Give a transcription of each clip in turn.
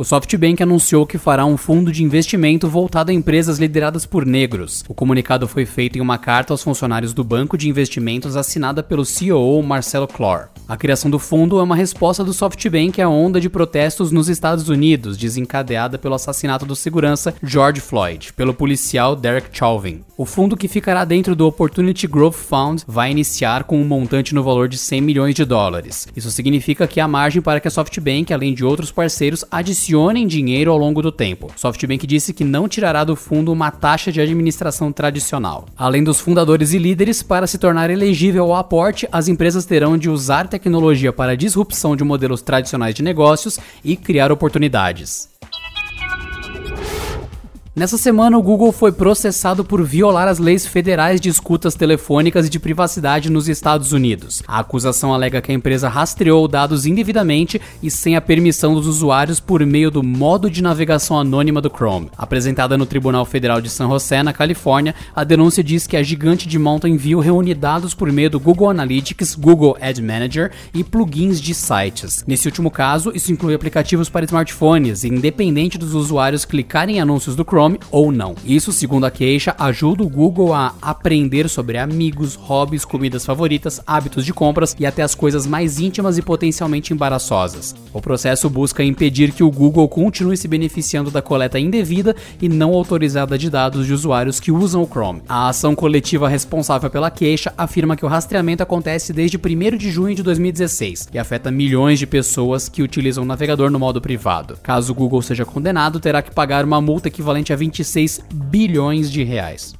O SoftBank anunciou que fará um fundo de investimento voltado a empresas lideradas por negros. O comunicado foi feito em uma carta aos funcionários do banco de investimentos assinada pelo CEO Marcelo Clore. A criação do fundo é uma resposta do SoftBank à onda de protestos nos Estados Unidos, desencadeada pelo assassinato do segurança George Floyd, pelo policial Derek Chauvin. O fundo que ficará dentro do Opportunity Growth Fund vai iniciar com um montante no valor de 100 milhões de dólares. Isso significa que há margem para que a SoftBank, além de outros parceiros, adicionem dinheiro ao longo do tempo. SoftBank disse que não tirará do fundo uma taxa de administração tradicional. Além dos fundadores e líderes, para se tornar elegível ao aporte, as empresas terão de usar tecnologia para a disrupção de modelos tradicionais de negócios e criar oportunidades. Nessa semana, o Google foi processado por violar as leis federais de escutas telefônicas e de privacidade nos Estados Unidos. A acusação alega que a empresa rastreou dados indevidamente e sem a permissão dos usuários por meio do modo de navegação anônima do Chrome. Apresentada no Tribunal Federal de San José, na Califórnia, a denúncia diz que a gigante de Mountain View reúne dados por meio do Google Analytics, Google Ad Manager e plugins de sites. Nesse último caso, isso inclui aplicativos para smartphones, e independente dos usuários clicarem em anúncios do Chrome, Chrome ou não. Isso, segundo a queixa, ajuda o Google a aprender sobre amigos, hobbies, comidas favoritas, hábitos de compras e até as coisas mais íntimas e potencialmente embaraçosas. O processo busca impedir que o Google continue se beneficiando da coleta indevida e não autorizada de dados de usuários que usam o Chrome. A ação coletiva responsável pela queixa afirma que o rastreamento acontece desde 1 de junho de 2016 e afeta milhões de pessoas que utilizam o navegador no modo privado. Caso o Google seja condenado, terá que pagar uma multa equivalente a 26 bilhões de reais.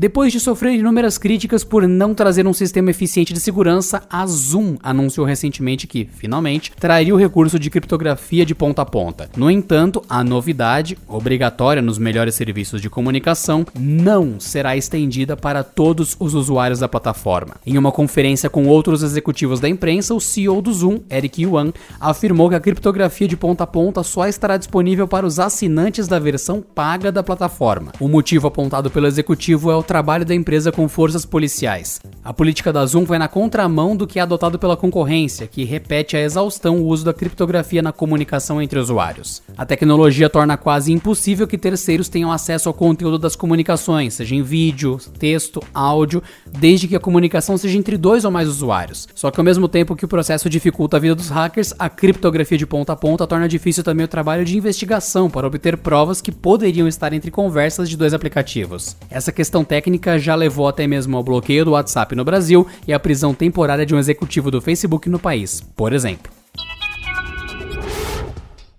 Depois de sofrer inúmeras críticas por não trazer um sistema eficiente de segurança, a Zoom anunciou recentemente que, finalmente, traria o recurso de criptografia de ponta a ponta. No entanto, a novidade, obrigatória nos melhores serviços de comunicação, não será estendida para todos os usuários da plataforma. Em uma conferência com outros executivos da imprensa, o CEO do Zoom, Eric Yuan, afirmou que a criptografia de ponta a ponta só estará disponível para os assinantes da versão paga da plataforma. O motivo apontado pelo executivo é o trabalho da empresa com forças policiais. A política da Zoom vai na contramão do que é adotado pela concorrência, que repete a exaustão o uso da criptografia na comunicação entre usuários. A tecnologia torna quase impossível que terceiros tenham acesso ao conteúdo das comunicações, seja em vídeo, texto, áudio, desde que a comunicação seja entre dois ou mais usuários. Só que ao mesmo tempo que o processo dificulta a vida dos hackers, a criptografia de ponta a ponta torna difícil também o trabalho de investigação para obter provas que poderiam estar entre conversas de dois aplicativos. Essa questão técnica técnica já levou até mesmo ao bloqueio do WhatsApp no Brasil e à prisão temporária de um executivo do Facebook no país, por exemplo.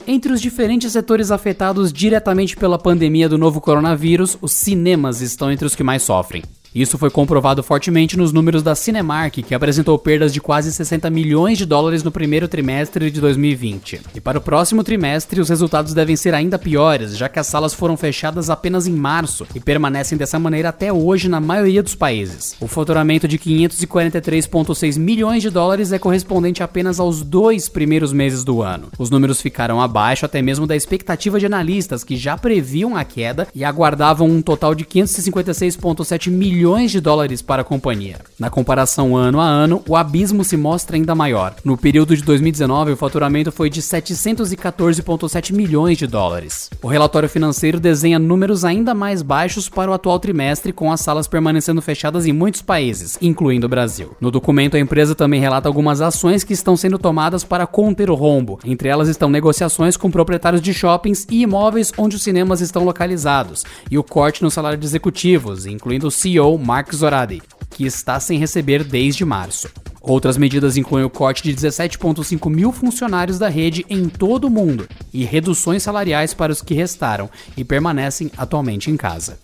Entre os diferentes setores afetados diretamente pela pandemia do novo coronavírus, os cinemas estão entre os que mais sofrem. Isso foi comprovado fortemente nos números da Cinemark, que apresentou perdas de quase 60 milhões de dólares no primeiro trimestre de 2020. E para o próximo trimestre, os resultados devem ser ainda piores, já que as salas foram fechadas apenas em março e permanecem dessa maneira até hoje na maioria dos países. O faturamento de 543,6 milhões de dólares é correspondente apenas aos dois primeiros meses do ano. Os números ficaram abaixo até mesmo da expectativa de analistas que já previam a queda e aguardavam um total de 556,7 milhões bilhões de dólares para a companhia. Na comparação ano a ano, o abismo se mostra ainda maior. No período de 2019, o faturamento foi de 714,7 milhões de dólares. O relatório financeiro desenha números ainda mais baixos para o atual trimestre, com as salas permanecendo fechadas em muitos países, incluindo o Brasil. No documento, a empresa também relata algumas ações que estão sendo tomadas para conter o rombo. Entre elas estão negociações com proprietários de shoppings e imóveis onde os cinemas estão localizados, e o corte no salário de executivos, incluindo o CEO Mark Zoradi, que está sem receber desde março. Outras medidas incluem o corte de 17,5 mil funcionários da rede em todo o mundo e reduções salariais para os que restaram e permanecem atualmente em casa.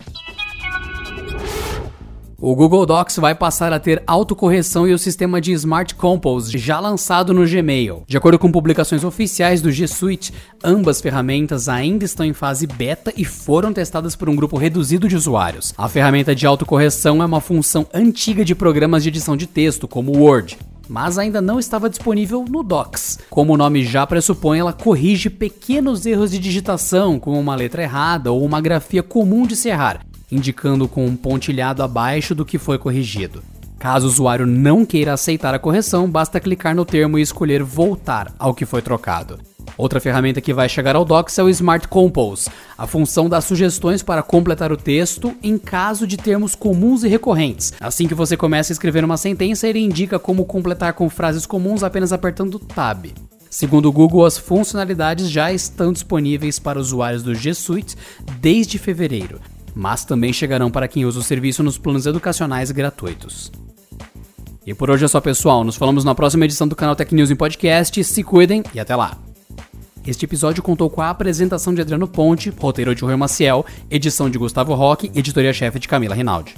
O Google Docs vai passar a ter autocorreção e o sistema de Smart Compose já lançado no Gmail. De acordo com publicações oficiais do G Suite, ambas ferramentas ainda estão em fase beta e foram testadas por um grupo reduzido de usuários. A ferramenta de autocorreção é uma função antiga de programas de edição de texto, como o Word mas ainda não estava disponível no Docs. Como o nome já pressupõe, ela corrige pequenos erros de digitação, como uma letra errada ou uma grafia comum de se errar, indicando com um pontilhado abaixo do que foi corrigido. Caso o usuário não queira aceitar a correção, basta clicar no termo e escolher voltar ao que foi trocado. Outra ferramenta que vai chegar ao Docs é o Smart Compose. A função dá sugestões para completar o texto em caso de termos comuns e recorrentes. Assim que você começa a escrever uma sentença, ele indica como completar com frases comuns apenas apertando Tab. Segundo o Google, as funcionalidades já estão disponíveis para usuários do G Suite desde fevereiro, mas também chegarão para quem usa o serviço nos planos educacionais gratuitos. E por hoje é só, pessoal. Nos falamos na próxima edição do canal Tech News em Podcast. Se cuidem e até lá! Este episódio contou com a apresentação de Adriano Ponte, roteiro de Rui Maciel, edição de Gustavo Roque, editoria-chefe de Camila Rinaldi.